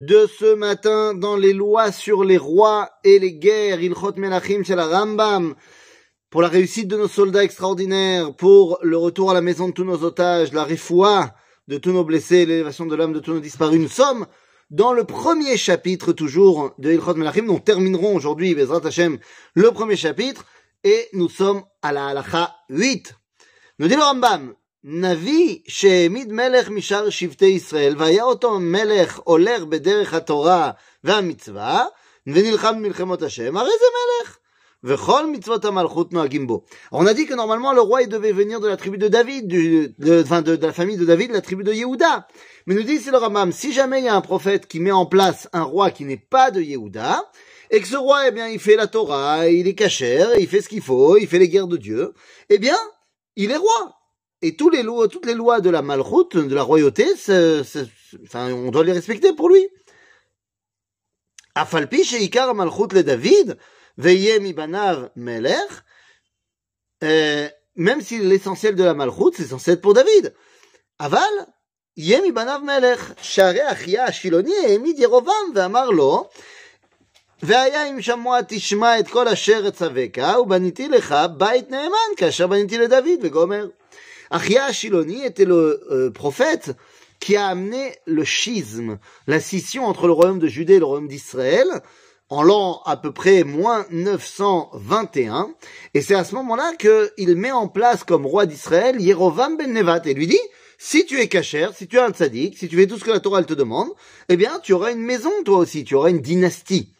de ce matin dans les lois sur les rois et les guerres, Ilchot Melachim chez la Rambam, pour la réussite de nos soldats extraordinaires, pour le retour à la maison de tous nos otages, la refoua de tous nos blessés, l'élévation de l'âme de tous nos disparus. Nous sommes dans le premier chapitre toujours de Ilchot Melachim. Nous terminerons aujourd'hui, Bezrat Hashem, le premier chapitre, et nous sommes à la halacha 8. Nous dit le Rambam, נביא שהעמיד מלך משאר שבטי ישראל, והיה אותו מלך הולך בדרך התורה והמצווה, ונלחם במלחמות השם, הרי זה מלך. וכל מצוות המלכות נוהגים בו. On a dit que normalement le roi il devait venir de la tribu de David, du, de, enfin de, de, la famille de David, la tribu de Yehuda. Mais nous dit c'est le Ramam, si jamais il y a un prophète qui met en place un roi qui n'est pas de Yehuda, et que ce roi, eh bien, il fait la Torah, il est cachère, il fait ce qu'il faut, il fait les guerres de Dieu, eh bien, il est roi. Et tous les lois, toutes les lois de la malchoute, de la royauté, enfin, on doit les respecter pour lui. Afalpi sheikar malchut le David, veye mi banav melech, euh, même si l'essentiel de la malchoute, c'est censé être pour David. Aval, יהיה מבניו מלך, שהרי אחיה השילוני העמיד ירובעם ואמר לו, והיה אם שמוע תשמע את כל אשר אצווך, ובניתי לך בית נאמן, כאשר בניתי לדוד, וגומר. Achia Shiloni était le euh, prophète qui a amené le schisme, la scission entre le royaume de Judée et le royaume d'Israël, en l'an à peu près moins 921, et c'est à ce moment-là qu'il met en place comme roi d'Israël Yerovam ben Nevat, et lui dit, si tu es cachère, si tu es un tzaddik, si tu fais tout ce que la Torah te demande, eh bien tu auras une maison toi aussi, tu auras une dynastie.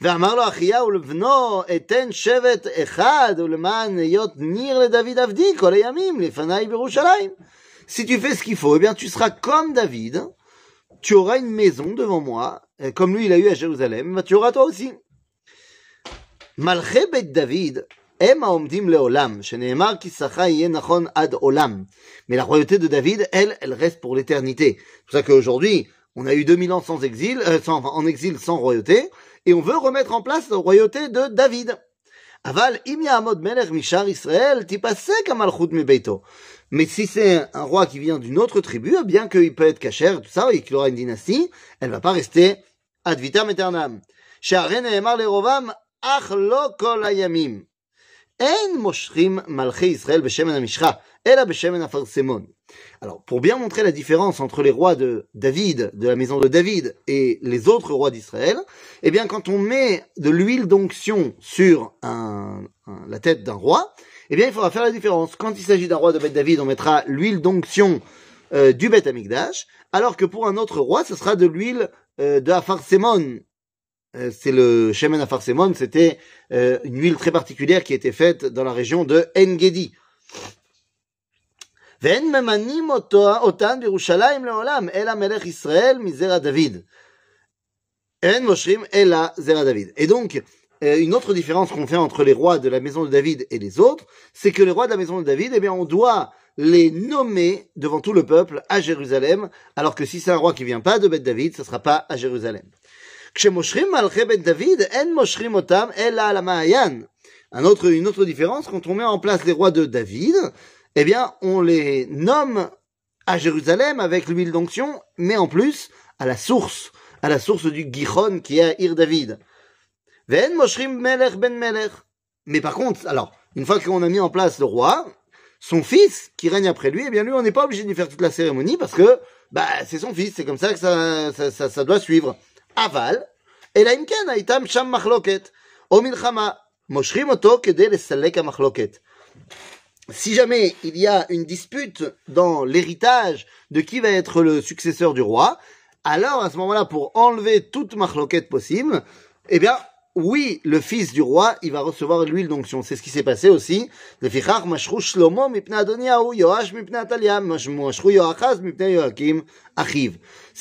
ואמר לו אחיהו לבנו, אתן שבט אחד ולמען היות ניר לדוד עבדי כל הימים לפניי בירושלים. Si tu fais ce qu'il faut, eh bien tu seras comme David, tu auras une maison devant moi, comme lui il a eu à Jérusalem, tu auras toi aussi. מלכי בית דוד הם העומדים לעולם, שנאמר כי שכה יהיה נכון עד עולם. Mais la royauté de David, elle, elle reste pour l'éternité. C'est pour ça qu'aujourd'hui, on a eu 2000 ans sans exil, euh, sans, en exil sans royauté, et on veut remettre en place la royauté de David. Aval, im ya'amod melech mishar Israël, tipasek amalchut mebeito. Mais si c'est un roi qui vient d'une autre tribu, bien qu'il peut être cacher, tout ça, et qu'il aura une dynastie, elle va pas rester ad vitam aeternam. שהרי נאמר לרובם, אך לא כל הימים. אין מושכים מלכי ישראל בשמן המשחה, אלא בשמן אפרסמון. Alors, pour bien montrer la différence entre les rois de David, de la maison de David, et les autres rois d'Israël, eh bien, quand on met de l'huile d'onction sur la tête d'un roi, eh bien, il faudra faire la différence. Quand il s'agit d'un roi de Beth David, on mettra l'huile d'onction euh, du Beth Amikdash, alors que pour un autre roi, ce sera de l'huile euh, de Afarsemon. Euh, c'est le Shemen Afarsemon, c'était une huile très particulière qui était faite dans la région de Engedi. ואין ממנים אותו, אותן בירושלים לעולם, אלא מלך ישראל מזרע דוד. אין מושרים אלא זרע דוד. Et donc, une autre différence qu'on fait entre les rois de la maison de David et les autres, c'est que les rois de la maison de David, eh bien, on doit les nommer devant tout le peuple à Jérusalem, alors que si c'est un roi qui vient pas de Beth David, ce sera pas à Jérusalem. כשמושכים מלכי בית דוד, אין מושכים אותם אלא על המעיין. Un autre, une autre différence, quand on met en place les rois de David, eh bien, on les nomme à Jérusalem avec l'huile d'onction, mais en plus à la source, à la source du Gichon qui est à Ir David. Ven Moshrim Melech ben Melech. Mais par contre, alors, une fois qu'on a mis en place le roi, son fils qui règne après lui, eh bien lui, on n'est pas obligé de faire toute la cérémonie parce que bah c'est son fils, c'est comme ça que ça, ça, ça, doit suivre. Aval, Elaimken Aitam Sham Machloket, Omilchama, Moshrim Oto Kede Lesalek Machloket si jamais il y a une dispute dans l'héritage de qui va être le successeur du roi, alors à ce moment-là, pour enlever toute marloquette possible, eh bien, oui, le fils du roi, il va recevoir l'huile d'onction. C'est ce qui s'est passé aussi. C'est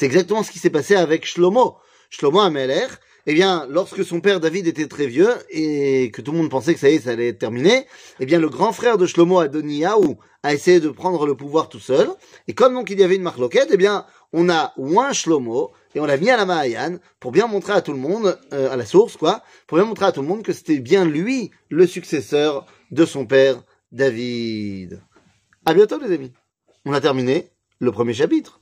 exactement ce qui s'est passé avec Shlomo. Shlomo Amelech, eh bien, lorsque son père David était très vieux et que tout le monde pensait que ça y est, ça allait être terminé, eh bien, le grand frère de Shlomo Adoniyahu a essayé de prendre le pouvoir tout seul. Et comme donc il y avait une marloquette, eh bien, on a ouin Shlomo et on l'a mis à la Mahayan pour bien montrer à tout le monde, euh, à la source, quoi, pour bien montrer à tout le monde que c'était bien lui le successeur de son père David. À bientôt, les amis. On a terminé le premier chapitre.